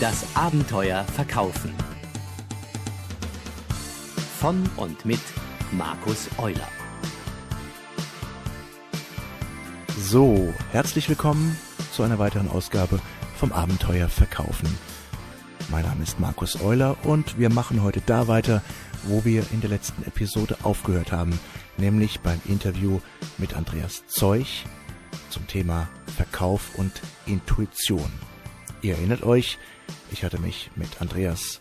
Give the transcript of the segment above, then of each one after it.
Das Abenteuer Verkaufen. Von und mit Markus Euler. So, herzlich willkommen zu einer weiteren Ausgabe vom Abenteuer Verkaufen. Mein Name ist Markus Euler und wir machen heute da weiter, wo wir in der letzten Episode aufgehört haben, nämlich beim Interview mit Andreas Zeuch zum Thema Verkauf und Intuition. Ihr erinnert euch, ich hatte mich mit Andreas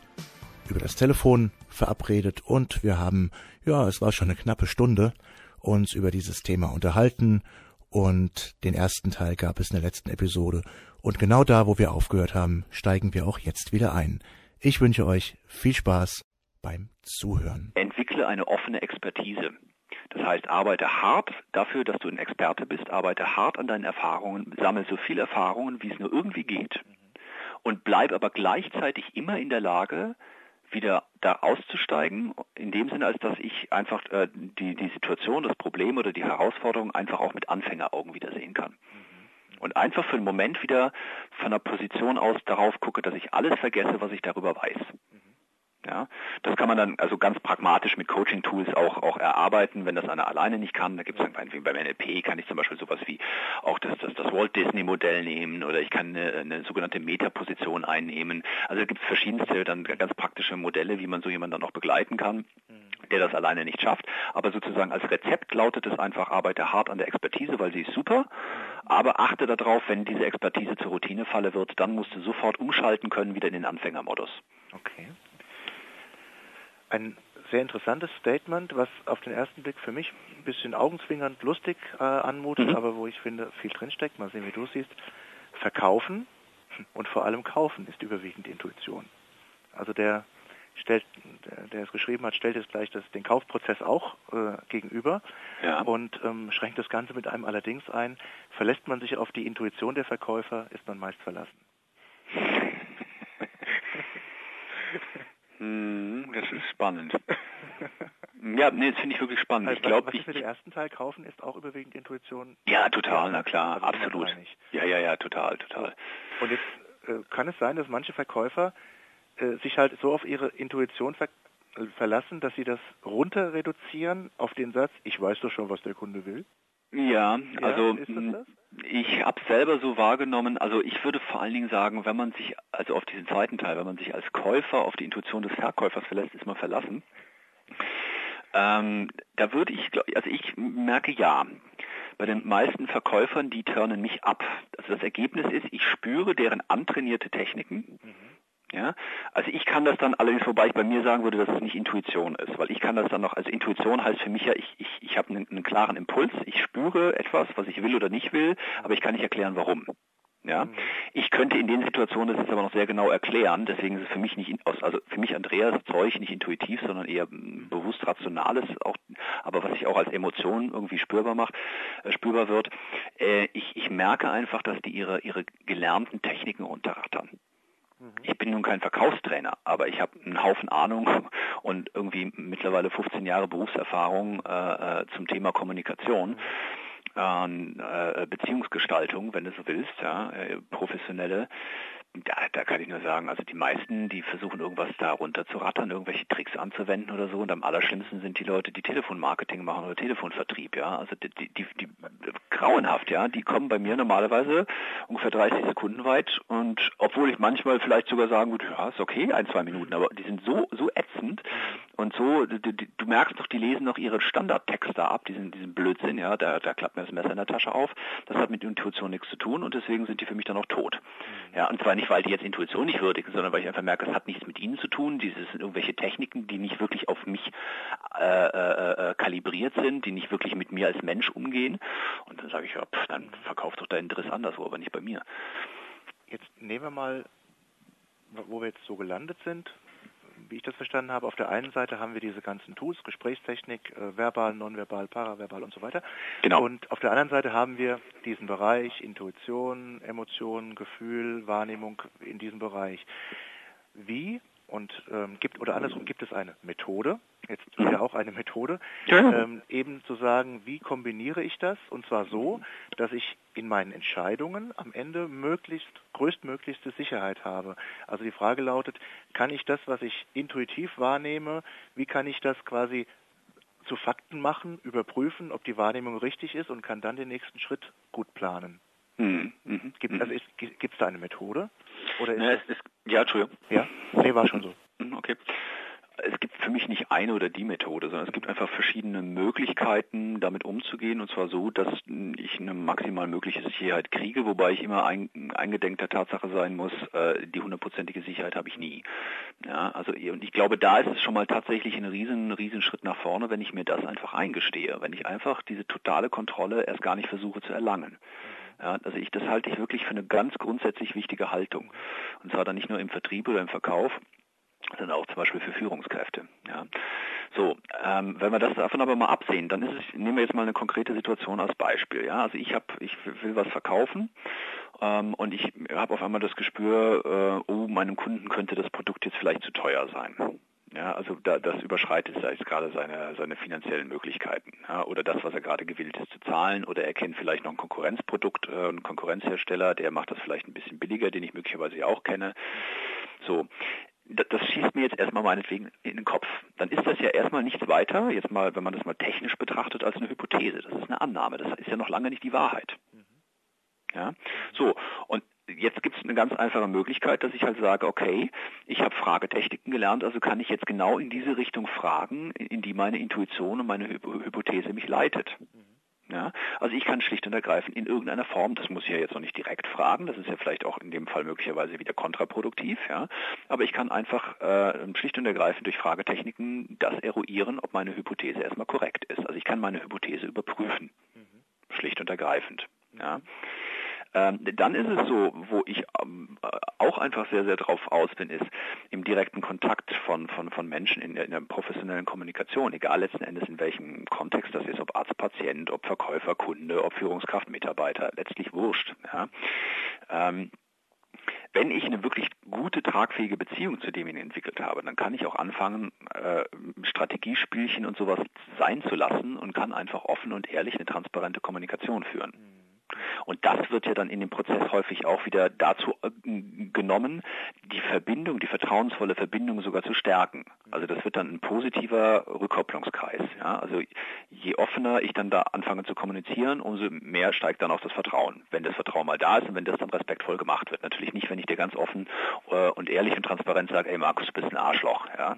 über das Telefon verabredet und wir haben, ja, es war schon eine knappe Stunde, uns über dieses Thema unterhalten und den ersten Teil gab es in der letzten Episode und genau da, wo wir aufgehört haben, steigen wir auch jetzt wieder ein. Ich wünsche euch viel Spaß beim Zuhören. Entwickle eine offene Expertise. Das heißt, arbeite hart dafür, dass du ein Experte bist, arbeite hart an deinen Erfahrungen, sammle so viele Erfahrungen, wie es nur irgendwie geht und bleib aber gleichzeitig immer in der Lage, wieder da auszusteigen, in dem Sinne, als dass ich einfach äh, die, die Situation, das Problem oder die Herausforderung einfach auch mit Anfängeraugen wieder sehen kann. Und einfach für einen Moment wieder von der Position aus darauf gucke, dass ich alles vergesse, was ich darüber weiß. Ja, das kann man dann also ganz pragmatisch mit Coaching-Tools auch, auch erarbeiten, wenn das einer alleine nicht kann. Da gibt es dann beim NLP kann ich zum Beispiel sowas wie auch das, das, das Walt Disney-Modell nehmen oder ich kann eine, eine sogenannte Metaposition einnehmen. Also da gibt es verschiedenste dann ganz praktische Modelle, wie man so jemanden dann auch begleiten kann der das alleine nicht schafft. Aber sozusagen als Rezept lautet es einfach, arbeite hart an der Expertise, weil sie ist super, aber achte darauf, wenn diese Expertise zur Routinefalle wird, dann musst du sofort umschalten können wieder in den Anfängermodus. Okay ein sehr interessantes Statement, was auf den ersten Blick für mich ein bisschen augenzwingernd lustig äh, anmutet, mhm. aber wo ich finde, viel drinsteckt. Mal sehen, wie du es siehst. Verkaufen und vor allem kaufen ist überwiegend Intuition. Also der stellt, der, der es geschrieben hat, stellt jetzt gleich das, den Kaufprozess auch äh, gegenüber ja. und ähm, schränkt das Ganze mit einem allerdings ein. Verlässt man sich auf die Intuition der Verkäufer, ist man meist verlassen. Hm, das ist spannend. ja, nee, das finde ich wirklich spannend. Also, ich glaube, was ich für den ersten Teil kaufen, ist auch überwiegend Intuition. Ja, total, na klar, also absolut. Ja, ja, ja, total, total. Und jetzt äh, kann es sein, dass manche Verkäufer äh, sich halt so auf ihre Intuition ver verlassen, dass sie das runter reduzieren auf den Satz, ich weiß doch schon, was der Kunde will. Ja, also ich habe selber so wahrgenommen, also ich würde vor allen Dingen sagen, wenn man sich, also auf diesen zweiten Teil, wenn man sich als Käufer auf die Intuition des Verkäufers verlässt, ist man verlassen. Ähm, da würde ich, also ich merke ja, bei den meisten Verkäufern, die turnen mich ab. Also das Ergebnis ist, ich spüre deren antrainierte Techniken. Mhm ja, also ich kann das dann allerdings, wobei ich bei mir sagen würde, dass es nicht Intuition ist, weil ich kann das dann noch, also Intuition heißt für mich ja, ich, ich, ich habe einen, einen klaren Impuls, ich spüre etwas, was ich will oder nicht will, aber ich kann nicht erklären, warum. Ja, mhm. ich könnte in den Situationen das jetzt aber noch sehr genau erklären. Deswegen ist es für mich nicht, also für mich Andreas Zeug nicht intuitiv, sondern eher bewusst rationales, auch, aber was sich auch als Emotion irgendwie spürbar macht, äh, spürbar wird. Äh, ich, ich merke einfach, dass die ihre ihre gelernten Techniken runterrattern. Mhm. Ich bin nun kein Verkaufstrainer, aber ich habe einen Haufen Ahnung und irgendwie mittlerweile 15 Jahre Berufserfahrung äh, äh, zum Thema Kommunikation. Mhm. Äh, Beziehungsgestaltung, wenn du so willst, ja, äh, professionelle, da, da kann ich nur sagen, also die meisten, die versuchen irgendwas da runterzurattern, irgendwelche Tricks anzuwenden oder so. Und am allerschlimmsten sind die Leute, die Telefonmarketing machen oder Telefonvertrieb, ja. Also die, die, die grauenhaft, ja. Die kommen bei mir normalerweise ungefähr 30 Sekunden weit und obwohl ich manchmal vielleicht sogar sagen würde, ja, ist okay, ein, zwei Minuten, aber die sind so, so ätzend und so, du, du merkst doch, die lesen noch ihre Standardtexte ab, diesen, diesen Blödsinn, ja, da, da klappt mir das Messer in der Tasche auf. Das hat mit Intuition nichts zu tun und deswegen sind die für mich dann auch tot. Ja, und zwar nicht weil die jetzt Intuition nicht würdigen, sondern weil ich einfach merke, es hat nichts mit ihnen zu tun. Dieses sind irgendwelche Techniken, die nicht wirklich auf mich äh, äh, äh, kalibriert sind, die nicht wirklich mit mir als Mensch umgehen. Und dann sage ich, ja, pff, dann verkauf doch deinen Driss anderswo, aber nicht bei mir. Jetzt nehmen wir mal, wo wir jetzt so gelandet sind, wie ich das verstanden habe, auf der einen Seite haben wir diese ganzen Tools, Gesprächstechnik, äh, verbal, nonverbal, paraverbal und so weiter. Genau. Und auf der anderen Seite haben wir diesen Bereich Intuition, Emotionen, Gefühl, Wahrnehmung in diesem Bereich. Wie und ähm, gibt oder andersrum gibt es eine Methode, jetzt wieder auch eine Methode, ähm, eben zu sagen, wie kombiniere ich das? Und zwar so, dass ich in meinen Entscheidungen am Ende möglichst größtmöglichste Sicherheit habe. Also die Frage lautet, kann ich das, was ich intuitiv wahrnehme, wie kann ich das quasi zu Fakten machen, überprüfen, ob die Wahrnehmung richtig ist und kann dann den nächsten Schritt gut planen. Mhm. Mhm. Gibt es also da eine Methode? Oder ist es, ist, ja, Entschuldigung. Ja? Nee, war schon so. Mhm, okay es gibt für mich nicht eine oder die Methode, sondern es gibt einfach verschiedene Möglichkeiten, damit umzugehen. Und zwar so, dass ich eine maximal mögliche Sicherheit kriege, wobei ich immer ein, eingedenk der Tatsache sein muss, äh, die hundertprozentige Sicherheit habe ich nie. Ja, also und ich glaube, da ist es schon mal tatsächlich ein riesen, riesen Schritt nach vorne, wenn ich mir das einfach eingestehe, wenn ich einfach diese totale Kontrolle erst gar nicht versuche zu erlangen. Ja, also ich, das halte ich wirklich für eine ganz grundsätzlich wichtige Haltung. Und zwar dann nicht nur im Vertrieb oder im Verkauf, sondern auch zum Beispiel für Führungskräfte. Ja. So, ähm, wenn wir das davon aber mal absehen, dann ist es, nehmen wir jetzt mal eine konkrete Situation als Beispiel. Ja, also ich habe, ich will was verkaufen ähm, und ich habe auf einmal das Gespür, äh, oh, meinem Kunden könnte das Produkt jetzt vielleicht zu teuer sein. Ja, also da, das überschreitet jetzt gerade seine, seine finanziellen Möglichkeiten. Ja, oder das, was er gerade gewillt ist zu zahlen. Oder er kennt vielleicht noch ein Konkurrenzprodukt, äh, einen Konkurrenzhersteller, der macht das vielleicht ein bisschen billiger, den ich möglicherweise auch kenne. So, das schießt mir jetzt erstmal meinetwegen in den Kopf. Dann ist das ja erstmal nichts weiter, jetzt mal, wenn man das mal technisch betrachtet, als eine Hypothese. Das ist eine Annahme. Das ist ja noch lange nicht die Wahrheit. Ja, so. Und jetzt gibt es eine ganz einfache Möglichkeit, dass ich halt sage, okay, ich habe Fragetechniken gelernt, also kann ich jetzt genau in diese Richtung fragen, in die meine Intuition und meine Hypothese mich leitet. Mhm. Ja, also ich kann schlicht und ergreifend in irgendeiner Form, das muss ich ja jetzt noch nicht direkt fragen, das ist ja vielleicht auch in dem Fall möglicherweise wieder kontraproduktiv, ja, aber ich kann einfach äh, schlicht und ergreifend durch Fragetechniken das eruieren, ob meine Hypothese erstmal korrekt ist. Also ich kann meine Hypothese überprüfen, mhm. schlicht und ergreifend. Ja. Ähm, dann ist es so, wo ich ähm, auch einfach sehr, sehr drauf aus bin, ist im direkten Kontakt von, von, von Menschen in der, in der professionellen Kommunikation, egal letzten Endes in welchem Kontext das ist, ob Arzt, Patient, ob Verkäufer, Kunde, ob Führungskraft, Mitarbeiter, letztlich wurscht. Ja. Ähm, wenn ich eine wirklich gute, tragfähige Beziehung zu demjenigen entwickelt habe, dann kann ich auch anfangen, äh, Strategiespielchen und sowas sein zu lassen und kann einfach offen und ehrlich eine transparente Kommunikation führen. Und das wird ja dann in dem Prozess häufig auch wieder dazu äh, genommen, die Verbindung, die vertrauensvolle Verbindung sogar zu stärken. Also das wird dann ein positiver Rückkopplungskreis. Ja? Also je offener ich dann da anfange zu kommunizieren, umso mehr steigt dann auch das Vertrauen. Wenn das Vertrauen mal da ist und wenn das dann respektvoll gemacht wird. Natürlich nicht, wenn ich dir ganz offen äh, und ehrlich und transparent sage, ey Markus, du bist ein Arschloch. Ja?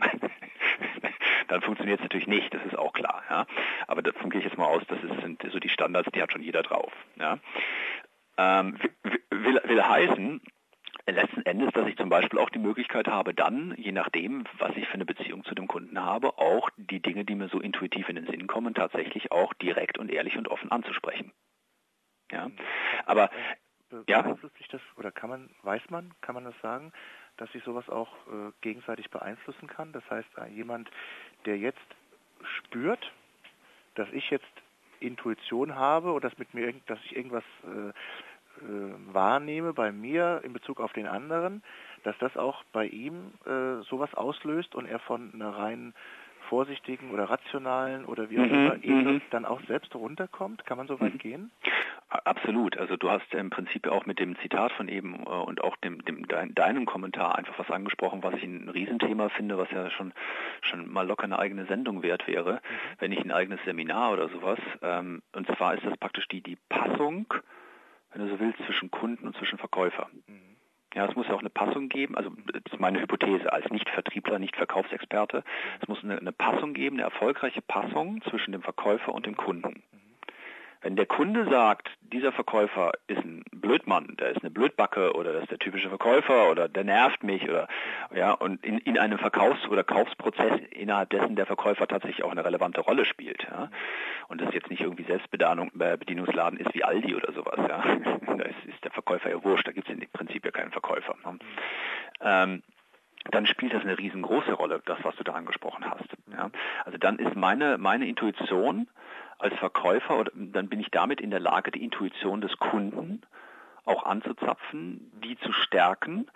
Dann funktioniert es natürlich nicht, das ist auch klar. Ja? Aber davon gehe ich jetzt mal aus, das sind so die Standards, die hat schon jeder drauf. Ja? Ähm, will, will heißen, letzten Endes, dass ich zum Beispiel auch die Möglichkeit habe, dann, je nachdem, was ich für eine Beziehung zu dem Kunden habe, auch die Dinge, die mir so intuitiv in den Sinn kommen, tatsächlich auch direkt und ehrlich und offen anzusprechen. Ja, aber ja. Beeinflusst das oder kann man, weiß man, kann man das sagen, dass sich sowas auch äh, gegenseitig beeinflussen kann? Das heißt, äh, jemand, der jetzt spürt, dass ich jetzt Intuition habe oder dass mit mir dass ich irgendwas äh, äh, wahrnehme bei mir in Bezug auf den anderen, dass das auch bei ihm äh, sowas auslöst und er von einer rein vorsichtigen oder rationalen oder wie auch mhm, immer Ebene mhm. dann auch selbst runterkommt? Kann man so weit mhm. gehen? Absolut. Also du hast im Prinzip auch mit dem Zitat von eben äh, und auch dem, dem dein, deinem Kommentar einfach was angesprochen, was ich ein Riesenthema finde, was ja schon schon mal locker eine eigene Sendung wert wäre, mhm. wenn nicht ein eigenes Seminar oder sowas. Ähm, und zwar ist das praktisch die die Passung, wenn du so willst, zwischen Kunden und zwischen Verkäufer. Mhm. Ja, es muss ja auch eine Passung geben, also das ist meine Hypothese als Nicht-Vertriebler, Nicht-Verkaufsexperte. Es muss eine, eine Passung geben, eine erfolgreiche Passung zwischen dem Verkäufer und dem Kunden. Wenn der Kunde sagt, dieser Verkäufer ist ein Blödmann, der ist eine Blödbacke oder das ist der typische Verkäufer oder der nervt mich oder ja und in, in einem Verkaufs- oder Kaufsprozess innerhalb dessen der Verkäufer tatsächlich auch eine relevante Rolle spielt, ja, und das jetzt nicht irgendwie Selbstbedienungsladen ist wie Aldi oder sowas, ja, da ist, ist der Verkäufer ja wurscht, da gibt es im Prinzip ja keinen Verkäufer. Ne? Ähm, dann spielt das eine riesengroße Rolle, das, was du da angesprochen hast. Ja? Also dann ist meine, meine Intuition als Verkäufer, dann bin ich damit in der Lage, die Intuition des Kunden auch anzuzapfen, die zu stärken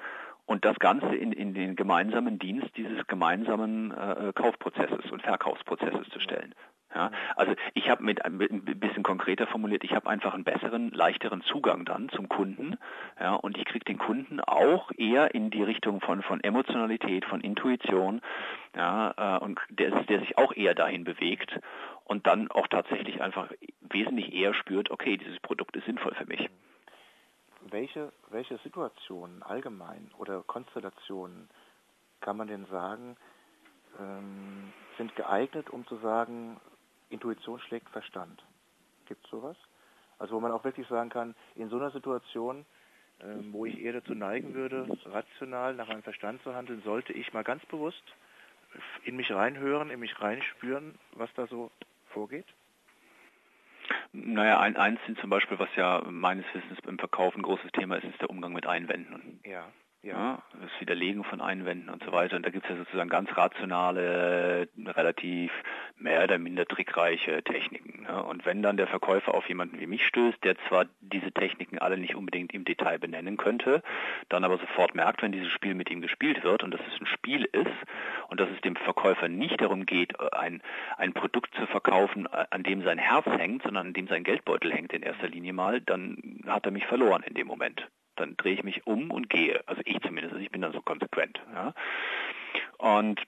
Und das Ganze in, in den gemeinsamen Dienst dieses gemeinsamen äh, Kaufprozesses und Verkaufsprozesses zu stellen. Ja, also ich habe mit, mit ein bisschen konkreter formuliert, ich habe einfach einen besseren, leichteren Zugang dann zum Kunden, ja, und ich kriege den Kunden auch eher in die Richtung von von Emotionalität, von Intuition, ja, äh, und der, der sich auch eher dahin bewegt und dann auch tatsächlich einfach wesentlich eher spürt, okay, dieses Produkt ist sinnvoll für mich. Welche welche Situationen allgemein oder Konstellationen kann man denn sagen ähm, sind geeignet, um zu sagen, Intuition schlägt Verstand. Gibt es sowas? Also wo man auch wirklich sagen kann, in so einer Situation, ähm, wo ich eher dazu neigen würde, rational nach meinem Verstand zu handeln, sollte ich mal ganz bewusst in mich reinhören, in mich reinspüren, was da so vorgeht? Naja, ein, eins sind zum Beispiel, was ja meines Wissens beim Verkauf ein großes Thema ist, ist der Umgang mit Einwänden. Ja. Ja. das Widerlegen von Einwänden und so weiter. Und da gibt es ja sozusagen ganz rationale, relativ mehr oder minder trickreiche Techniken. Ne? Und wenn dann der Verkäufer auf jemanden wie mich stößt, der zwar diese Techniken alle nicht unbedingt im Detail benennen könnte, dann aber sofort merkt, wenn dieses Spiel mit ihm gespielt wird und dass es ein Spiel ist und dass es dem Verkäufer nicht darum geht, ein, ein Produkt zu verkaufen, an dem sein Herz hängt, sondern an dem sein Geldbeutel hängt in erster Linie mal, dann hat er mich verloren in dem Moment dann drehe ich mich um und gehe. Also ich zumindest, also ich bin dann so konsequent. Ja. Und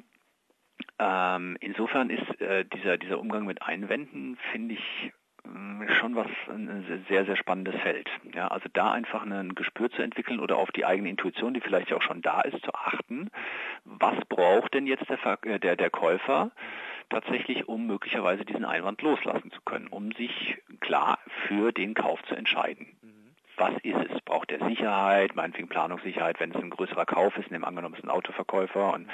ähm, insofern ist äh, dieser, dieser Umgang mit Einwänden, finde ich, äh, schon was ein sehr, sehr spannendes Feld. Ja, also da einfach ein Gespür zu entwickeln oder auf die eigene Intuition, die vielleicht auch schon da ist, zu achten. Was braucht denn jetzt der, äh, der, der Käufer tatsächlich, um möglicherweise diesen Einwand loslassen zu können, um sich klar für den Kauf zu entscheiden? Was ist es? Braucht er Sicherheit, meinetwegen Planungssicherheit, wenn es ein größerer Kauf ist, nehmen angenommen es ist ein Autoverkäufer und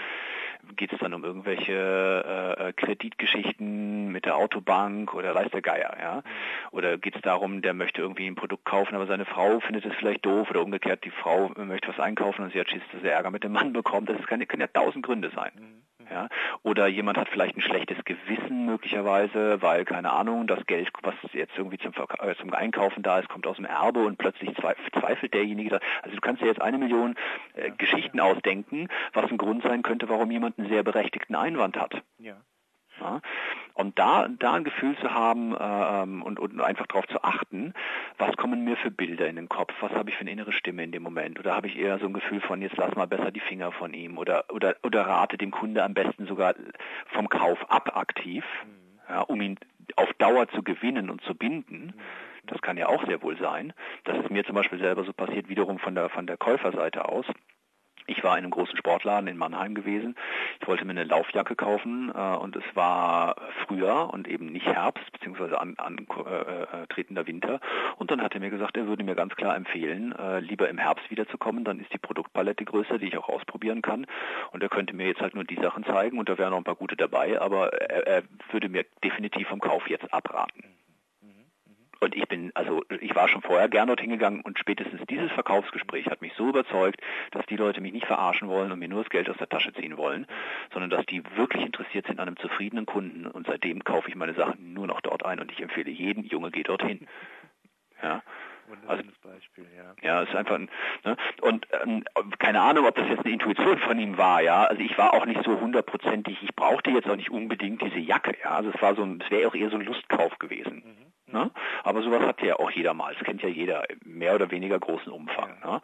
geht es dann um irgendwelche äh, äh, Kreditgeschichten mit der Autobank oder weiß der Geier, ja? Oder geht es darum, der möchte irgendwie ein Produkt kaufen, aber seine Frau findet es vielleicht doof oder umgekehrt, die Frau möchte was einkaufen und sie hat Schiss, dass er Ärger mit dem Mann bekommt. Das kann, können ja tausend Gründe sein. Ja? Oder jemand hat vielleicht ein schlechtes Gewissen möglicherweise, weil, keine Ahnung, das Geld, was jetzt irgendwie zum, äh, zum Einkaufen da ist, kommt aus dem Erbe und plötzlich zweifelt derjenige. Also du kannst dir jetzt eine Million äh, Geschichten ausdenken, was ein Grund sein könnte, warum jemand einen sehr berechtigten Einwand hat. Ja. Ja? Und da, da ein Gefühl zu haben ähm, und, und einfach darauf zu achten, was kommen mir für Bilder in den Kopf, was habe ich für eine innere Stimme in dem Moment oder habe ich eher so ein Gefühl von, jetzt lass mal besser die Finger von ihm oder, oder, oder rate dem Kunde am besten sogar vom Kauf ab aktiv, mhm. ja, um ihn auf Dauer zu gewinnen und zu binden. Mhm. Das kann ja auch sehr wohl sein. Das ist mir zum Beispiel selber so passiert, wiederum von der, von der Käuferseite aus. Ich war in einem großen Sportladen in Mannheim gewesen. Ich wollte mir eine Laufjacke kaufen äh, und es war Frühjahr und eben nicht Herbst beziehungsweise an, an äh, äh, Winter. Und dann hat er mir gesagt, er würde mir ganz klar empfehlen, äh, lieber im Herbst wiederzukommen. Dann ist die Produktpalette größer, die ich auch ausprobieren kann. Und er könnte mir jetzt halt nur die Sachen zeigen und da wären noch ein paar gute dabei, aber er, er würde mir definitiv vom Kauf jetzt abraten. Und ich bin, also ich war schon vorher gern dort hingegangen und spätestens dieses Verkaufsgespräch hat mich so überzeugt, dass die Leute mich nicht verarschen wollen und mir nur das Geld aus der Tasche ziehen wollen, sondern dass die wirklich interessiert sind an einem zufriedenen Kunden und seitdem kaufe ich meine Sachen nur noch dort ein und ich empfehle jeden, Junge, geh dorthin. Ja. Also, Beispiel, ja. Ja, es ist einfach ein, ne? und ähm, keine Ahnung, ob das jetzt eine Intuition von ihm war, ja. Also ich war auch nicht so hundertprozentig, ich brauchte jetzt auch nicht unbedingt diese Jacke, ja. Also es war so ein, es wäre auch eher so ein Lustkauf gewesen. Mhm. Ne? Aber sowas hat ja auch jeder mal. Das kennt ja jeder mehr oder weniger großen Umfang. Ne?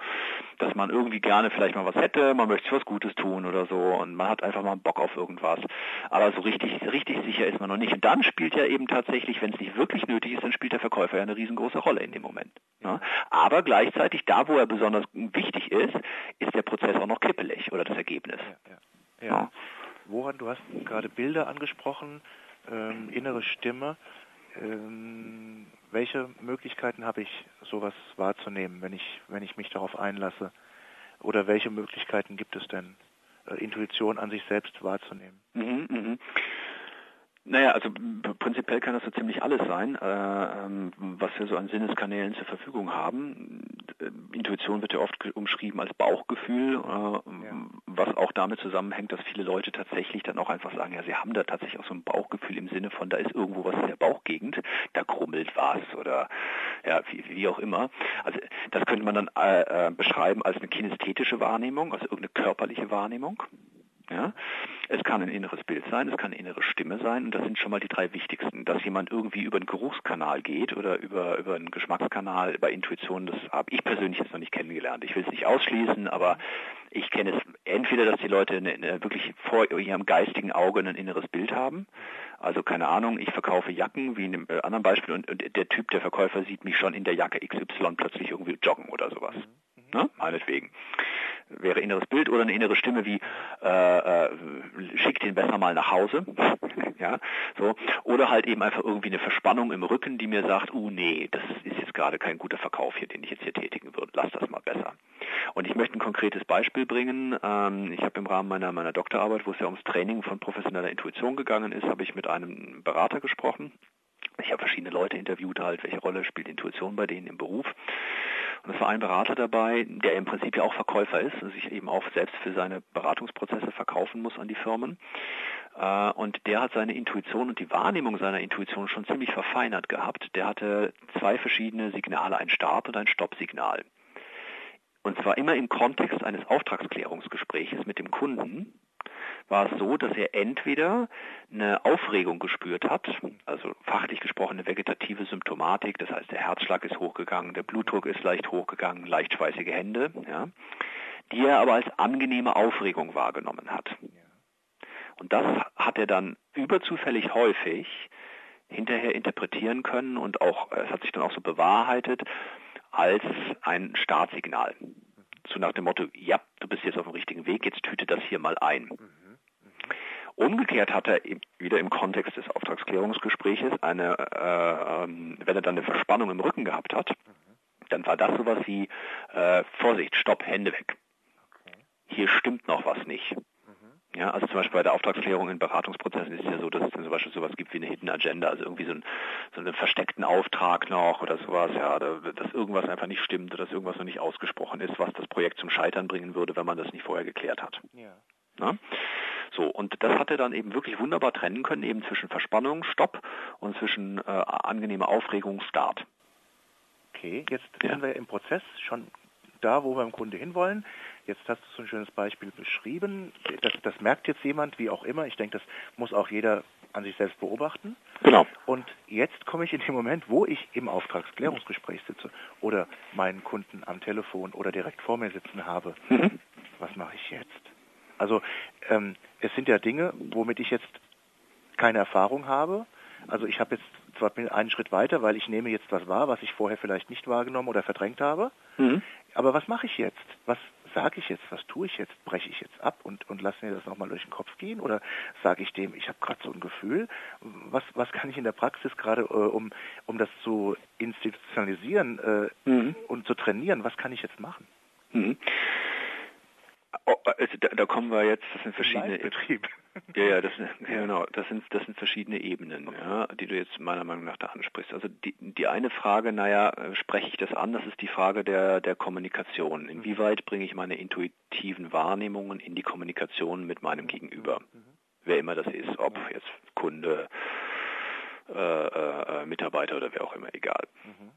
Dass man irgendwie gerne vielleicht mal was hätte, man möchte was Gutes tun oder so und man hat einfach mal Bock auf irgendwas. Aber so richtig, richtig sicher ist man noch nicht. Und dann spielt ja eben tatsächlich, wenn es nicht wirklich nötig ist, dann spielt der Verkäufer ja eine riesengroße Rolle in dem Moment. Ne? Aber gleichzeitig, da wo er besonders wichtig ist, ist der Prozess auch noch kippelig oder das Ergebnis. Ja, ja. ja. Woran, du hast gerade Bilder angesprochen, ähm, innere Stimme. Ähm, welche Möglichkeiten habe ich, sowas wahrzunehmen, wenn ich, wenn ich mich darauf einlasse? Oder welche Möglichkeiten gibt es denn, äh, Intuition an sich selbst wahrzunehmen? Mhm, mh. Naja, also prinzipiell kann das so ziemlich alles sein, äh, ähm, was wir so an Sinneskanälen zur Verfügung haben. Intuition wird ja oft umschrieben als Bauchgefühl, äh, ja. was auch damit zusammenhängt, dass viele Leute tatsächlich dann auch einfach sagen, ja, sie haben da tatsächlich auch so ein Bauchgefühl im Sinne von, da ist irgendwo was in der Bauchgegend, da krummelt was oder ja, wie, wie auch immer. Also das könnte man dann äh, äh beschreiben als eine kinästhetische Wahrnehmung, also irgendeine körperliche Wahrnehmung. Ja? Es kann ein inneres Bild sein, es kann eine innere Stimme sein und das sind schon mal die drei wichtigsten. Dass jemand irgendwie über einen Geruchskanal geht oder über, über einen Geschmackskanal, bei Intuition, das habe ich persönlich jetzt noch nicht kennengelernt. Ich will es nicht ausschließen, aber ich kenne es entweder, dass die Leute eine, eine, wirklich vor ihrem geistigen Auge ein inneres Bild haben. Also keine Ahnung, ich verkaufe Jacken, wie in einem äh, anderen Beispiel, und, und der Typ, der Verkäufer sieht mich schon in der Jacke XY plötzlich irgendwie joggen oder sowas. Mhm. Ne? Meinetwegen wäre inneres Bild oder eine innere Stimme wie äh, äh, schickt ihn besser mal nach Hause, ja, so oder halt eben einfach irgendwie eine Verspannung im Rücken, die mir sagt, uh nee, das ist jetzt gerade kein guter Verkauf hier, den ich jetzt hier tätigen würde, lass das mal besser. Und ich möchte ein konkretes Beispiel bringen. Ähm, ich habe im Rahmen meiner meiner Doktorarbeit, wo es ja ums Training von professioneller Intuition gegangen ist, habe ich mit einem Berater gesprochen. Ich habe verschiedene Leute interviewt, halt, welche Rolle spielt Intuition bei denen im Beruf. Und es war ein Berater dabei, der im Prinzip ja auch Verkäufer ist und sich eben auch selbst für seine Beratungsprozesse verkaufen muss an die Firmen. Äh, und der hat seine Intuition und die Wahrnehmung seiner Intuition schon ziemlich verfeinert gehabt. Der hatte zwei verschiedene Signale, ein Start- und ein Stoppsignal. Und zwar immer im Kontext eines Auftragsklärungsgespräches mit dem Kunden war es so, dass er entweder eine Aufregung gespürt hat, also fachlich gesprochen eine vegetative Symptomatik, das heißt der Herzschlag ist hochgegangen, der Blutdruck ist leicht hochgegangen, leicht schweißige Hände, ja, die er aber als angenehme Aufregung wahrgenommen hat. Und das hat er dann überzufällig häufig hinterher interpretieren können und auch, es hat sich dann auch so bewahrheitet, als ein Startsignal. So nach dem Motto, ja, du bist jetzt auf dem richtigen Weg, jetzt tüte das hier mal ein. Umgekehrt hat er wieder im Kontext des Auftragsklärungsgespräches eine, äh, wenn er dann eine Verspannung im Rücken gehabt hat, dann war das sowas wie äh, Vorsicht, Stopp, Hände weg. Hier stimmt noch was nicht. Ja, also zum Beispiel bei der Auftragsklärung in Beratungsprozessen ist es ja so, dass es zum Beispiel sowas gibt wie eine Hidden Agenda, also irgendwie so, ein, so einen versteckten Auftrag noch oder sowas, ja, dass irgendwas einfach nicht stimmt oder dass irgendwas noch nicht ausgesprochen ist, was das Projekt zum Scheitern bringen würde, wenn man das nicht vorher geklärt hat. Ja. Na? So, und das hat er dann eben wirklich wunderbar trennen können, eben zwischen Verspannung, Stopp und zwischen äh, angenehmer Aufregung, Start. Okay, jetzt ja. sind wir im Prozess schon da, wo wir im Grunde hinwollen. Jetzt hast du so ein schönes Beispiel beschrieben. Das, das merkt jetzt jemand, wie auch immer. Ich denke, das muss auch jeder an sich selbst beobachten. Genau. Und jetzt komme ich in den Moment, wo ich im Auftragsklärungsgespräch sitze oder meinen Kunden am Telefon oder direkt vor mir sitzen habe. Mhm. Was mache ich jetzt? Also ähm, es sind ja Dinge, womit ich jetzt keine Erfahrung habe. Also ich habe jetzt zwar einen Schritt weiter, weil ich nehme jetzt was wahr, was ich vorher vielleicht nicht wahrgenommen oder verdrängt habe. Mhm. Aber was mache ich jetzt? Was sage ich jetzt? Was tue ich jetzt? Breche ich jetzt ab und, und lasse mir das nochmal durch den Kopf gehen? Oder sage ich dem, ich habe gerade so ein Gefühl? Was, was kann ich in der Praxis gerade, äh, um, um das zu institutionalisieren äh, mhm. und zu trainieren, was kann ich jetzt machen? Mhm. Oh, also da, da, kommen wir jetzt, das sind verschiedene Betrieb. Ja, ja, das genau, das sind das sind verschiedene Ebenen, okay. ja, die du jetzt meiner Meinung nach da ansprichst. Also die, die eine Frage, naja, äh, spreche ich das an, das ist die Frage der der Kommunikation. Inwieweit bringe ich meine intuitiven Wahrnehmungen in die Kommunikation mit meinem Gegenüber? Mhm. Wer immer das ist, ob jetzt Kunde, äh, äh, Mitarbeiter oder wer auch immer, egal. Mhm.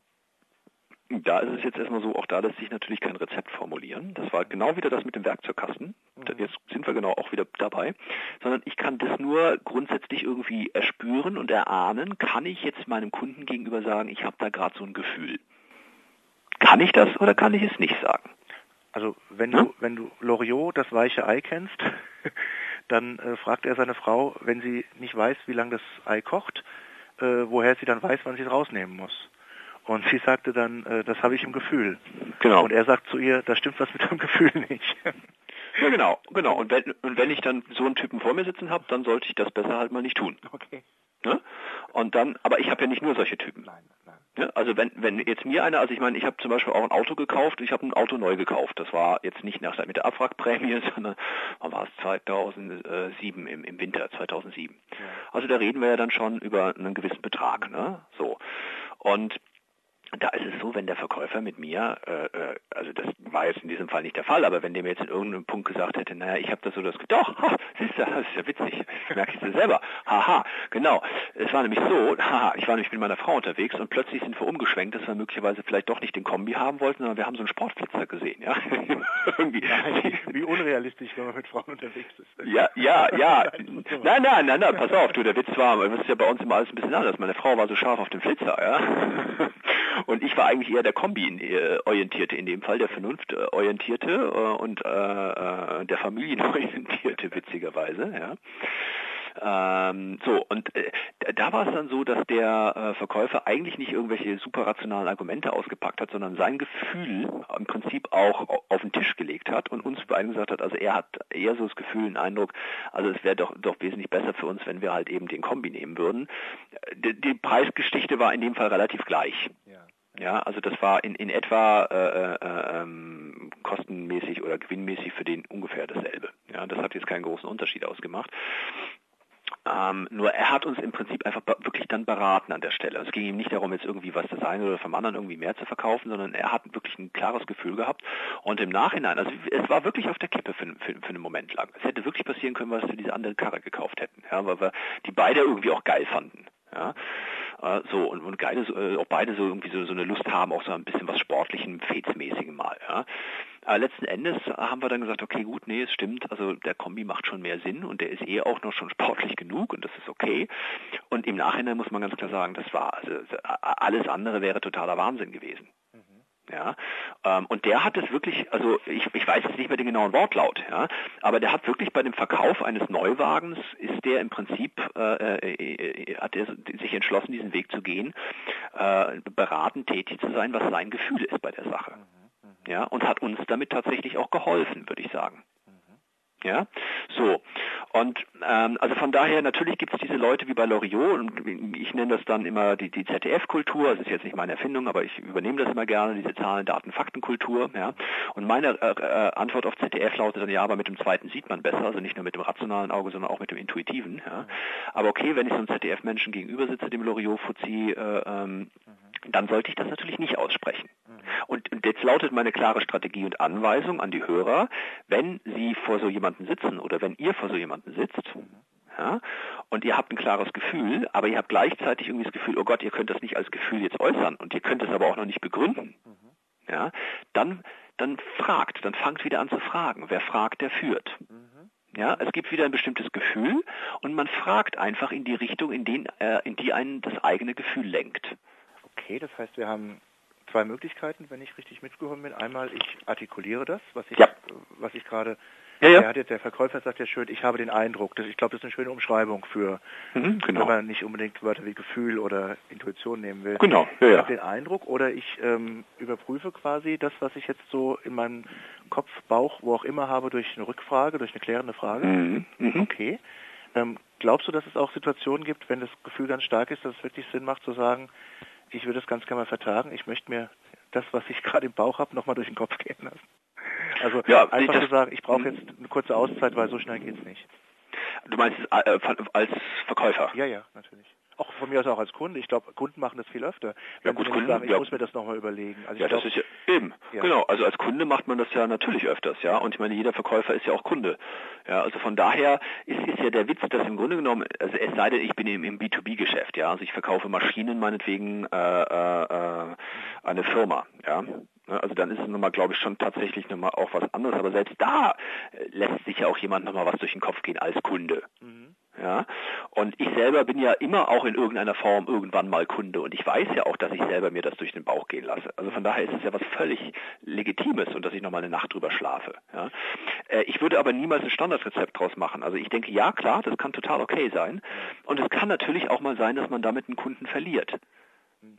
Da ist es jetzt erstmal so, auch da lässt sich natürlich kein Rezept formulieren. Das war genau wieder das mit dem Werkzeugkasten. Mhm. Jetzt sind wir genau auch wieder dabei. Sondern ich kann das nur grundsätzlich irgendwie erspüren und erahnen. Kann ich jetzt meinem Kunden gegenüber sagen, ich habe da gerade so ein Gefühl? Kann ich das oder kann ich es nicht sagen? Also wenn hm? du, wenn du Loriot, das weiche Ei kennst, dann äh, fragt er seine Frau, wenn sie nicht weiß, wie lange das Ei kocht, äh, woher sie dann weiß, wann sie es rausnehmen muss. Und sie sagte dann, äh, das habe ich im Gefühl. Genau. Und er sagt zu ihr, da stimmt was mit deinem Gefühl nicht. Ja, genau, genau. Und wenn, und wenn ich dann so einen Typen vor mir sitzen habe, dann sollte ich das besser halt mal nicht tun. Okay. Ne? Und dann, aber ich habe ja nicht nur solche Typen. Nein, nein. Ne? Also wenn, wenn jetzt mir einer, also ich meine, ich habe zum Beispiel auch ein Auto gekauft, ich habe ein Auto neu gekauft. Das war jetzt nicht nach mit der Abwrackprämie, sondern wann war es 2007 im, im Winter 2007. Ja. Also da reden wir ja dann schon über einen gewissen Betrag. Ne? So und da ist es so, wenn der Verkäufer mit mir, äh, äh, also das war jetzt in diesem Fall nicht der Fall, aber wenn der mir jetzt in irgendeinem Punkt gesagt hätte, naja, ich habe das so das, doch, ha, siehst du, das ist ja witzig, das merke ich dir selber, haha, genau. Es war nämlich so, haha, ich war nämlich mit meiner Frau unterwegs und plötzlich sind wir umgeschwenkt, dass wir möglicherweise vielleicht doch nicht den Kombi haben wollten, sondern wir haben so einen Sportflitzer gesehen, ja. Irgendwie. Nein, wie unrealistisch, wenn man mit Frauen unterwegs ist. Ja, ja, ja. nein, nein, nein, nein, pass auf, du, der Witz war, das ist ja bei uns immer alles ein bisschen anders. Meine Frau war so scharf auf den Flitzer, ja. Und ich war eigentlich eher der Kombi-orientierte in dem Fall, der Vernunft-orientierte äh, und äh, äh, der Familienorientierte, witzigerweise. Ja. Ähm, so, und äh, da war es dann so, dass der äh, Verkäufer eigentlich nicht irgendwelche super rationalen Argumente ausgepackt hat, sondern sein Gefühl im Prinzip auch auf den Tisch gelegt hat und uns beiden gesagt hat, also er hat eher so das Gefühl, den Eindruck, also es wäre doch, doch wesentlich besser für uns, wenn wir halt eben den Kombi nehmen würden. Die, die Preisgeschichte war in dem Fall relativ gleich. Ja. Ja, also das war in, in etwa äh, äh, ähm, kostenmäßig oder gewinnmäßig für den ungefähr dasselbe. Ja, das hat jetzt keinen großen Unterschied ausgemacht. Ähm, nur er hat uns im Prinzip einfach wirklich dann beraten an der Stelle. Es ging ihm nicht darum, jetzt irgendwie was des einen oder vom anderen irgendwie mehr zu verkaufen, sondern er hat wirklich ein klares Gefühl gehabt. Und im Nachhinein, also es war wirklich auf der Kippe für, für, für einen Moment lang. Es hätte wirklich passieren können, dass wir diese andere Karre gekauft hätten, ja, weil wir die beide irgendwie auch geil fanden. Ja. Äh, so, und, und beide, äh, auch beide so irgendwie so, so eine Lust haben, auch so ein bisschen was Sportlichem, Fetsmäßigem mal. Ja. Aber letzten Endes haben wir dann gesagt, okay, gut, nee, es stimmt, also der Kombi macht schon mehr Sinn und der ist eh auch noch schon sportlich genug und das ist okay. Und im Nachhinein muss man ganz klar sagen, das war, also alles andere wäre totaler Wahnsinn gewesen. Ja, ähm, und der hat es wirklich, also ich, ich weiß jetzt nicht mehr den genauen Wortlaut, ja, aber der hat wirklich bei dem Verkauf eines Neuwagens ist der im Prinzip äh, äh, äh hat er sich entschlossen, diesen Weg zu gehen, äh, beratend tätig zu sein, was sein Gefühl ist bei der Sache. Mhm, mhm. Ja, und hat uns damit tatsächlich auch geholfen, würde ich sagen. Ja, so. Und ähm, also von daher, natürlich gibt es diese Leute wie bei Loriot und ich nenne das dann immer die, die ZDF-Kultur, das ist jetzt nicht meine Erfindung, aber ich übernehme das immer gerne, diese Zahlen, Daten, Fakten-Kultur. Ja. Und meine äh, äh, Antwort auf ZDF lautet dann, ja, aber mit dem zweiten sieht man besser, also nicht nur mit dem rationalen Auge, sondern auch mit dem intuitiven. Ja. Aber okay, wenn ich so einem ZDF-Menschen gegenüber sitze, dem Loriot-Fuzzi, äh, ähm, dann sollte ich das natürlich nicht aussprechen. Und jetzt lautet meine klare Strategie und Anweisung an die Hörer, wenn Sie vor so jemanden sitzen oder wenn ihr vor so jemanden sitzt, ja, und ihr habt ein klares Gefühl, aber ihr habt gleichzeitig irgendwie das Gefühl, oh Gott, ihr könnt das nicht als Gefühl jetzt äußern und ihr könnt es aber auch noch nicht begründen, ja, dann, dann fragt, dann fangt wieder an zu fragen. Wer fragt, der führt. Ja, es gibt wieder ein bestimmtes Gefühl und man fragt einfach in die Richtung, in, den, äh, in die einen das eigene Gefühl lenkt. Okay, das heißt, wir haben zwei Möglichkeiten, wenn ich richtig mitgekommen bin. Einmal, ich artikuliere das, was ich, ja. was ich gerade ja, ja. Der, hat jetzt, der Verkäufer sagt ja schön, ich habe den Eindruck. Das, ich glaube, das ist eine schöne Umschreibung für, mhm, genau. wenn man nicht unbedingt Wörter wie Gefühl oder Intuition nehmen will. Genau, ja, ich habe den Eindruck oder ich ähm, überprüfe quasi das, was ich jetzt so in meinem Kopf, Bauch, wo auch immer habe, durch eine Rückfrage, durch eine klärende Frage. Mhm, mhm. Okay. Ähm, glaubst du, dass es auch Situationen gibt, wenn das Gefühl ganz stark ist, dass es wirklich Sinn macht zu sagen, ich würde das ganz gerne mal vertagen. Ich möchte mir das, was ich gerade im Bauch habe, nochmal durch den Kopf gehen lassen. Also ja, einfach zu sagen, ich brauche jetzt eine kurze Auszeit, weil so schnell geht es nicht. Du meinst äh, als Verkäufer? Ja, ja, natürlich. Auch von mir aus auch als Kunde. Ich glaube, Kunden machen das viel öfter. Ja, gut, Kunden, sagen, ich ja. muss mir das nochmal überlegen. Also ja, glaub, das ist ja eben. Ja. Genau. Also als Kunde macht man das ja natürlich öfters, ja. Und ich meine, jeder Verkäufer ist ja auch Kunde. Ja, also von daher ist, ist ja der Witz, dass im Grunde genommen, also es sei denn, ich bin im, im B2B-Geschäft, ja. Also ich verkaufe Maschinen meinetwegen äh, äh, äh eine Firma, ja. Ne, also dann ist es nochmal, glaube ich, schon tatsächlich nochmal auch was anderes. Aber selbst da äh, lässt sich ja auch jemand nochmal was durch den Kopf gehen als Kunde. Mhm. Ja, und ich selber bin ja immer auch in irgendeiner Form irgendwann mal Kunde und ich weiß ja auch, dass ich selber mir das durch den Bauch gehen lasse. Also von daher ist es ja was völlig Legitimes und dass ich nochmal eine Nacht drüber schlafe. Ja. Äh, ich würde aber niemals ein Standardrezept draus machen. Also ich denke, ja klar, das kann total okay sein und es kann natürlich auch mal sein, dass man damit einen Kunden verliert.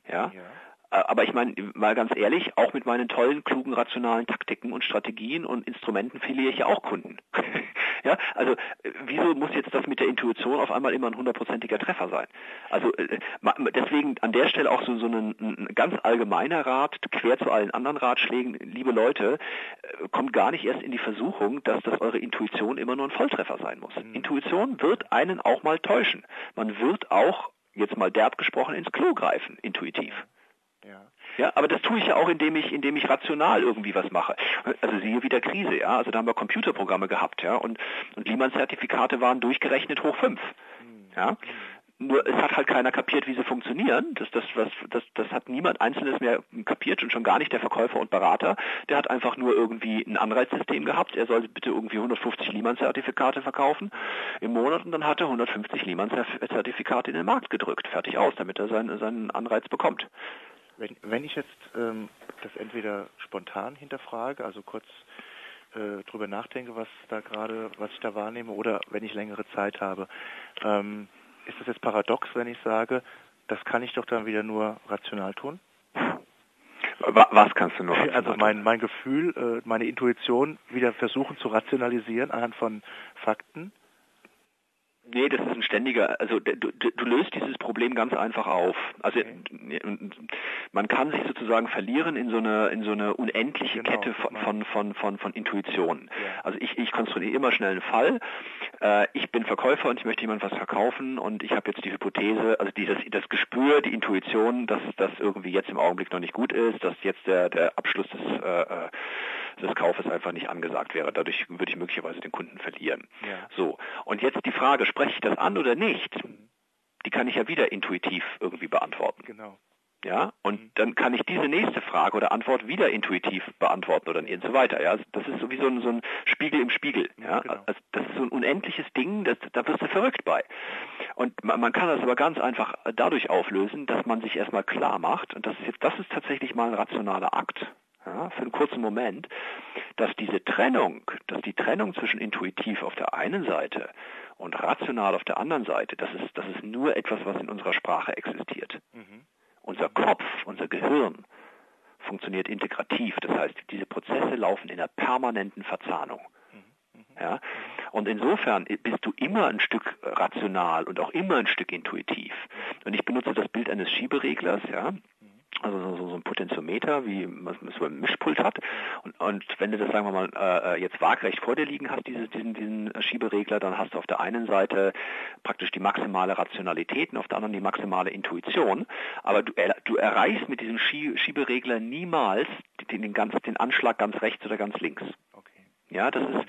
Ja. ja. Äh, aber ich meine, mal ganz ehrlich, auch mit meinen tollen, klugen, rationalen Taktiken und Strategien und Instrumenten verliere ich ja auch Kunden. ja, also äh, wieso muss jetzt das mit der Intuition auf einmal immer ein hundertprozentiger Treffer sein? Also äh, deswegen an der Stelle auch so, so ein, ein ganz allgemeiner Rat, quer zu allen anderen Ratschlägen, liebe Leute, kommt gar nicht erst in die Versuchung, dass das eure Intuition immer nur ein Volltreffer sein muss. Mhm. Intuition wird einen auch mal täuschen. Man wird auch, jetzt mal derb gesprochen, ins Klo greifen, intuitiv. Ja. Ja, aber das tue ich ja auch, indem ich, indem ich rational irgendwie was mache. Also siehe wieder Krise, ja. Also da haben wir Computerprogramme gehabt, ja, und, und Lehman-Zertifikate waren durchgerechnet hoch fünf. Hm. Ja. Nur es hat halt keiner kapiert, wie sie funktionieren. Das, das, was, das, das hat niemand Einzelnes mehr kapiert und schon gar nicht der Verkäufer und Berater. Der hat einfach nur irgendwie ein Anreizsystem gehabt. Er soll bitte irgendwie 150 Lehman-Zertifikate verkaufen im Monat und dann hat er 150 Lehman-Zertifikate in den Markt gedrückt. Fertig aus, damit er seinen, seinen Anreiz bekommt. Wenn, wenn ich jetzt ähm, das entweder spontan hinterfrage, also kurz äh, drüber nachdenke, was da gerade, was ich da wahrnehme, oder wenn ich längere Zeit habe, ähm, ist das jetzt paradox, wenn ich sage, das kann ich doch dann wieder nur rational tun? Was kannst du nur? Also mein, mein Gefühl, äh, meine Intuition wieder versuchen zu rationalisieren anhand von Fakten Nee, das ist ein ständiger, also du, du, löst dieses Problem ganz einfach auf. Also man kann sich sozusagen verlieren in so eine in so eine unendliche genau, Kette von von von von, von Intuitionen. Ja. Also ich, ich konstruiere immer schnell einen Fall. Äh, ich bin Verkäufer und ich möchte jemandem was verkaufen und ich habe jetzt die Hypothese, also dieses das Gespür, die Intuition, dass das irgendwie jetzt im Augenblick noch nicht gut ist, dass jetzt der der Abschluss des äh, äh des Kaufes einfach nicht angesagt wäre. Dadurch würde ich möglicherweise den Kunden verlieren. Ja. So. Und jetzt die Frage, spreche ich das an oder nicht? Die kann ich ja wieder intuitiv irgendwie beantworten. Genau. Ja, und mhm. dann kann ich diese nächste Frage oder Antwort wieder intuitiv beantworten oder und so weiter. Ja, das ist so wie so ein, so ein Spiegel im Spiegel. Ja, genau. also das ist so ein unendliches Ding, das, da wirst du verrückt bei. Und man, man, kann das aber ganz einfach dadurch auflösen, dass man sich erstmal klar macht, und das ist jetzt, das ist tatsächlich mal ein rationaler Akt ja, für einen kurzen Moment, dass diese Trennung, dass die Trennung zwischen intuitiv auf der einen Seite und rational auf der anderen Seite, das ist, das ist nur etwas, was in unserer Sprache existiert. Mhm. Unser Kopf, unser Gehirn funktioniert integrativ. Das heißt, diese Prozesse laufen in einer permanenten Verzahnung. Mhm. Mhm. Ja? Und insofern bist du immer ein Stück rational und auch immer ein Stück intuitiv. Mhm. Und ich benutze das Bild eines Schiebereglers, ja also so, so ein Potentiometer, wie man so ein Mischpult hat. Und, und wenn du das, sagen wir mal, äh, jetzt waagrecht vor dir liegen hast, diese, diesen, diesen Schieberegler, dann hast du auf der einen Seite praktisch die maximale Rationalität und auf der anderen die maximale Intuition. Aber du, du erreichst mit diesem Schieberegler niemals den, den, ganz, den Anschlag ganz rechts oder ganz links. Okay. Ja, das ist,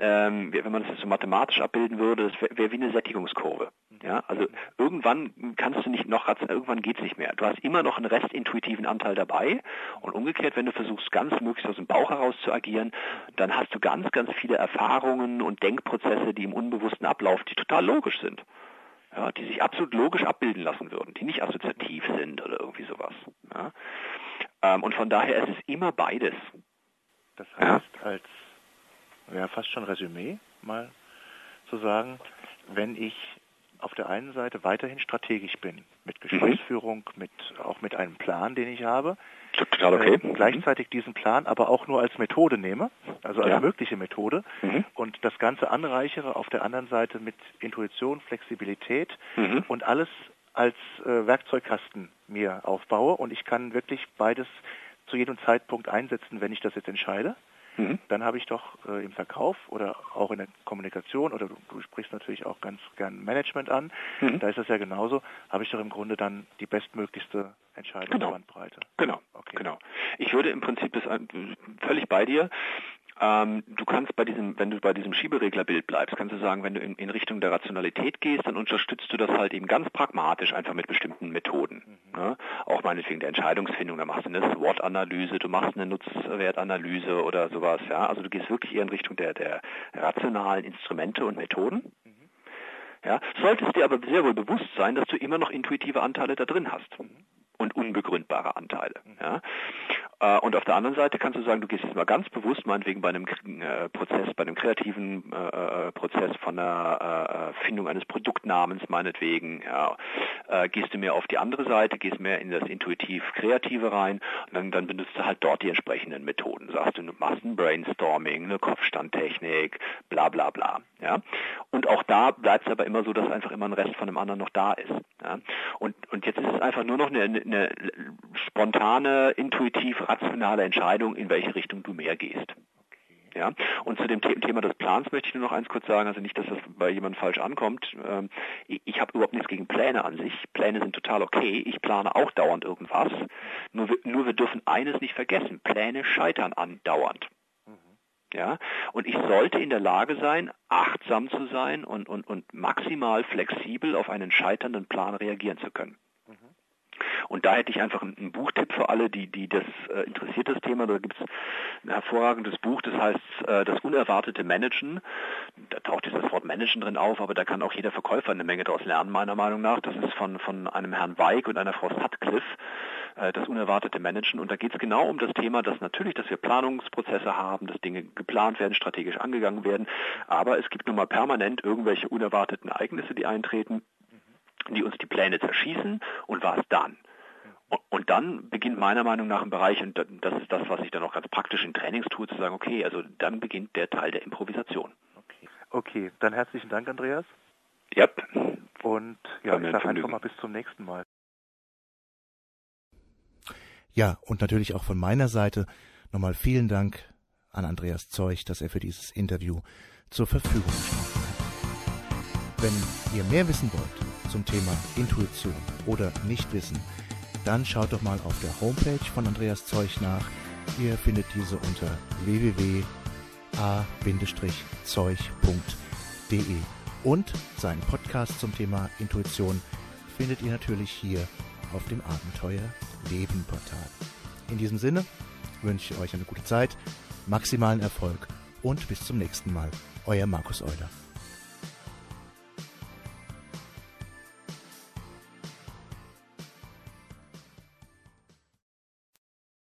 ähm, wenn man das so mathematisch abbilden würde, das wäre wär wie eine Sättigungskurve. Ja, also irgendwann kannst du nicht noch, irgendwann geht's nicht mehr. Du hast immer noch einen restintuitiven Anteil dabei und umgekehrt, wenn du versuchst, ganz möglichst aus dem Bauch heraus zu agieren, dann hast du ganz, ganz viele Erfahrungen und Denkprozesse, die im Unbewussten ablaufen, die total logisch sind. Ja, die sich absolut logisch abbilden lassen würden, die nicht assoziativ sind oder irgendwie sowas. Ja. Ähm, und von daher ist es immer beides. Das heißt, ja. als ja, fast schon Resümee mal zu sagen, wenn ich auf der einen Seite weiterhin strategisch bin, mit mhm. Gesprächsführung, mit, auch mit einem Plan, den ich habe, Total okay. Äh, gleichzeitig diesen Plan aber auch nur als Methode nehme, also als ja. mögliche Methode mhm. und das Ganze anreichere auf der anderen Seite mit Intuition, Flexibilität mhm. und alles als äh, Werkzeugkasten mir aufbaue und ich kann wirklich beides zu jedem Zeitpunkt einsetzen, wenn ich das jetzt entscheide. Mhm. Dann habe ich doch äh, im Verkauf oder auch in der Kommunikation oder du, du sprichst natürlich auch ganz gern Management an, mhm. da ist das ja genauso, habe ich doch im Grunde dann die bestmöglichste Entscheidungsbandbreite. Genau, genau. Okay. genau. Ich würde im Prinzip das völlig bei dir. Ähm, du kannst bei diesem, wenn du bei diesem Schiebereglerbild bleibst, kannst du sagen, wenn du in, in, Richtung der Rationalität gehst, dann unterstützt du das halt eben ganz pragmatisch einfach mit bestimmten Methoden. Mhm. Ne? Auch meinetwegen der Entscheidungsfindung, da machst du eine SWOT-Analyse, du machst eine Nutzwertanalyse oder sowas, ja. Also du gehst wirklich eher in Richtung der, der rationalen Instrumente und Methoden. Mhm. Ja, solltest dir aber sehr wohl bewusst sein, dass du immer noch intuitive Anteile da drin hast. Mhm und unbegründbare Anteile. Ja? Äh, und auf der anderen Seite kannst du sagen, du gehst jetzt mal ganz bewusst, meinetwegen bei einem äh, Prozess, bei einem kreativen äh, Prozess von der Findung eines Produktnamens, meinetwegen, ja, gehst du mehr auf die andere Seite, gehst mehr in das intuitiv-kreative rein und dann, dann benutzt du halt dort die entsprechenden Methoden. Sagst du, du machst ein Brainstorming, eine Kopfstandtechnik, bla bla bla. Ja? Und auch da bleibt es aber immer so, dass einfach immer ein Rest von dem anderen noch da ist. Ja? Und, und jetzt ist es einfach nur noch eine, eine spontane, intuitiv rationale Entscheidung, in welche Richtung du mehr gehst. Ja, und zu dem Thema des Plans möchte ich nur noch eins kurz sagen, also nicht, dass das bei jemandem falsch ankommt. Ähm, ich habe überhaupt nichts gegen Pläne an sich. Pläne sind total okay. Ich plane auch dauernd irgendwas. Nur, nur wir dürfen eines nicht vergessen. Pläne scheitern andauernd. Ja, und ich sollte in der Lage sein, achtsam zu sein und, und, und maximal flexibel auf einen scheiternden Plan reagieren zu können. Und da hätte ich einfach einen, Buchtipp für alle, die, die das äh, interessiert, das Thema. Da gibt es ein hervorragendes Buch, das heißt äh, Das unerwartete Managen. Da taucht dieses Wort Managen drin auf, aber da kann auch jeder Verkäufer eine Menge daraus lernen, meiner Meinung nach. Das ist von, von einem Herrn Weig und einer Frau Sutcliffe äh, das unerwartete Managen. Und da geht es genau um das Thema, dass natürlich, dass wir Planungsprozesse haben, dass Dinge geplant werden, strategisch angegangen werden, aber es gibt nun mal permanent irgendwelche unerwarteten Ereignisse, die eintreten, die uns die Pläne zerschießen und was dann? Und dann beginnt meiner Meinung nach ein Bereich, und das ist das, was ich dann auch ganz praktisch in Trainings tue, zu sagen, okay, also dann beginnt der Teil der Improvisation. Okay, okay dann herzlichen Dank, Andreas. Ja. Und ja, ich sage einfach mal bis zum nächsten Mal. Ja, und natürlich auch von meiner Seite nochmal vielen Dank an Andreas Zeug, dass er für dieses Interview zur Verfügung stand. Wenn ihr mehr wissen wollt zum Thema Intuition oder Nichtwissen, dann schaut doch mal auf der Homepage von Andreas Zeug nach. Ihr findet diese unter www.a-zeug.de und seinen Podcast zum Thema Intuition findet ihr natürlich hier auf dem Abenteuer Leben Portal. In diesem Sinne wünsche ich euch eine gute Zeit, maximalen Erfolg und bis zum nächsten Mal. Euer Markus Euler.